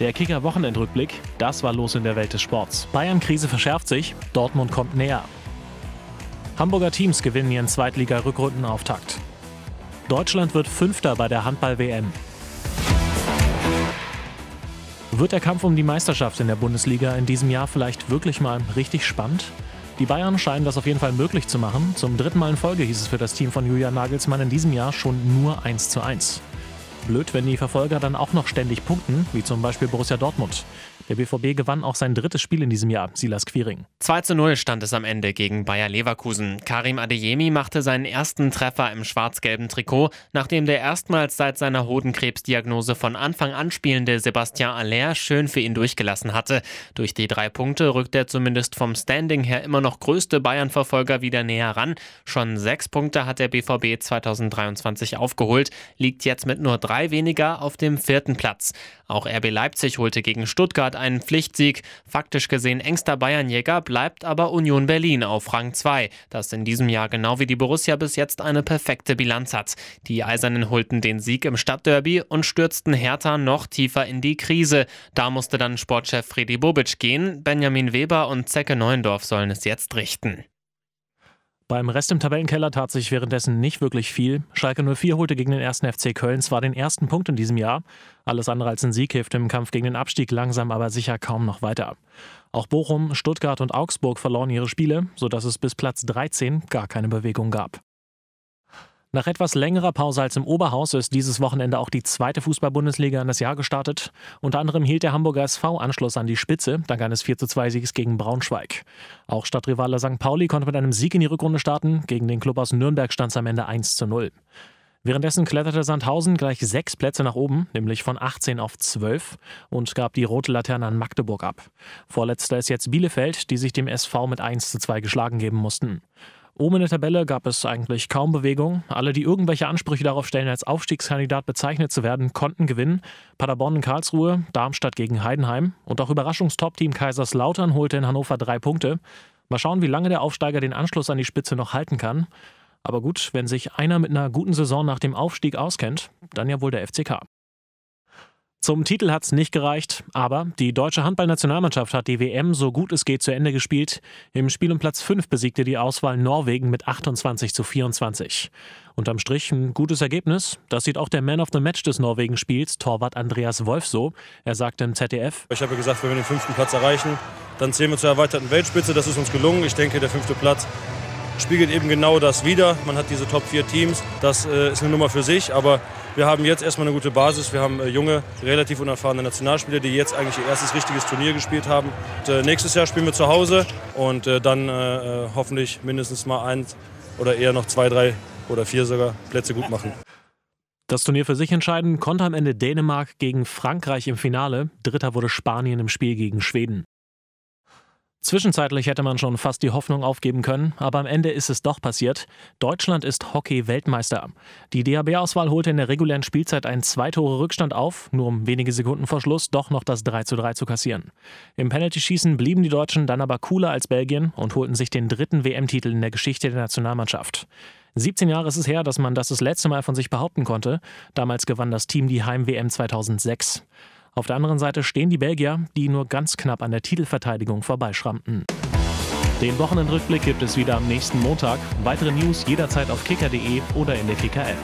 Der Kicker-Wochenendrückblick, das war los in der Welt des Sports. Bayern-Krise verschärft sich, Dortmund kommt näher. Hamburger Teams gewinnen ihren Zweitliga-Rückrundenauftakt. Deutschland wird Fünfter bei der Handball-WM. Wird der Kampf um die Meisterschaft in der Bundesliga in diesem Jahr vielleicht wirklich mal richtig spannend? Die Bayern scheinen das auf jeden Fall möglich zu machen. Zum dritten Mal in Folge hieß es für das Team von Julian Nagelsmann in diesem Jahr schon nur 1 zu 1. Blöd, wenn die Verfolger dann auch noch ständig punkten, wie zum Beispiel Borussia Dortmund. Der BVB gewann auch sein drittes Spiel in diesem Jahr, Silas Quiring. 2 zu 0 stand es am Ende gegen Bayer Leverkusen. Karim Adeyemi machte seinen ersten Treffer im schwarz-gelben Trikot, nachdem der erstmals seit seiner Hodenkrebsdiagnose von Anfang an spielende Sebastian Aller schön für ihn durchgelassen hatte. Durch die drei Punkte rückt er zumindest vom Standing her immer noch größte Bayern-Verfolger wieder näher ran. Schon sechs Punkte hat der BVB 2023 aufgeholt, liegt jetzt mit nur drei weniger auf dem vierten Platz. Auch RB Leipzig holte gegen Stuttgart einen Pflichtsieg. Faktisch gesehen engster Bayernjäger bleibt aber Union Berlin auf Rang 2, das in diesem Jahr genau wie die Borussia bis jetzt eine perfekte Bilanz hat. Die Eisernen holten den Sieg im Stadtderby und stürzten Hertha noch tiefer in die Krise. Da musste dann Sportchef Freddy Bobic gehen. Benjamin Weber und Zecke Neuendorf sollen es jetzt richten. Beim Rest im Tabellenkeller tat sich währenddessen nicht wirklich viel. Schalke 04 holte gegen den ersten FC Köln zwar den ersten Punkt in diesem Jahr, alles andere als ein Sieg hilft im Kampf gegen den Abstieg langsam aber sicher kaum noch weiter. Auch Bochum, Stuttgart und Augsburg verloren ihre Spiele, sodass es bis Platz 13 gar keine Bewegung gab. Nach etwas längerer Pause als im Oberhaus ist dieses Wochenende auch die zweite Fußball-Bundesliga in das Jahr gestartet. Unter anderem hielt der Hamburger SV Anschluss an die Spitze, dank eines 42 Sieges gegen Braunschweig. Auch Stadtrivale St. Pauli konnte mit einem Sieg in die Rückrunde starten. Gegen den Club aus Nürnberg stand es am Ende 1 zu 0. Währenddessen kletterte Sandhausen gleich sechs Plätze nach oben, nämlich von 18 auf 12 und gab die rote Laterne an Magdeburg ab. Vorletzter ist jetzt Bielefeld, die sich dem SV mit 1 zu 2 geschlagen geben mussten. Oben in der Tabelle gab es eigentlich kaum Bewegung. Alle, die irgendwelche Ansprüche darauf stellen, als Aufstiegskandidat bezeichnet zu werden, konnten gewinnen. Paderborn in Karlsruhe, Darmstadt gegen Heidenheim und auch Überraschungstop-Team Kaiserslautern holte in Hannover drei Punkte. Mal schauen, wie lange der Aufsteiger den Anschluss an die Spitze noch halten kann. Aber gut, wenn sich einer mit einer guten Saison nach dem Aufstieg auskennt, dann ja wohl der FCK. Zum Titel hat es nicht gereicht, aber die deutsche Handballnationalmannschaft hat die WM so gut es geht zu Ende gespielt. Im Spiel um Platz 5 besiegte die Auswahl Norwegen mit 28 zu 24. Unterm Strich ein gutes Ergebnis. Das sieht auch der Man of the Match des Norwegen-Spiels, Torwart Andreas Wolf, so. Er sagte im ZDF: Ich habe gesagt, wenn wir den fünften Platz erreichen, dann zählen wir zur erweiterten Weltspitze. Das ist uns gelungen. Ich denke, der fünfte Platz spiegelt eben genau das wider. Man hat diese Top 4 Teams. Das äh, ist eine Nummer für sich, aber wir haben jetzt erstmal eine gute Basis. Wir haben äh, junge, relativ unerfahrene Nationalspieler, die jetzt eigentlich ihr erstes richtiges Turnier gespielt haben. Und, äh, nächstes Jahr spielen wir zu Hause und äh, dann äh, äh, hoffentlich mindestens mal eins oder eher noch zwei, drei oder vier sogar Plätze gut machen. Das Turnier für sich entscheiden konnte am Ende Dänemark gegen Frankreich im Finale. Dritter wurde Spanien im Spiel gegen Schweden. Zwischenzeitlich hätte man schon fast die Hoffnung aufgeben können, aber am Ende ist es doch passiert. Deutschland ist Hockey-Weltmeister. Die DHB-Auswahl holte in der regulären Spielzeit einen Zwei-Tore-Rückstand auf, nur um wenige Sekunden vor Schluss doch noch das 3 zu 3 zu kassieren. Im Penalty-Schießen blieben die Deutschen dann aber cooler als Belgien und holten sich den dritten WM-Titel in der Geschichte der Nationalmannschaft. 17 Jahre ist es her, dass man das das letzte Mal von sich behaupten konnte. Damals gewann das Team die Heim-WM 2006. Auf der anderen Seite stehen die Belgier, die nur ganz knapp an der Titelverteidigung vorbeischrammten. Den Wochenendrückblick gibt es wieder am nächsten Montag. Weitere News jederzeit auf kicker.de oder in der Kicker-App.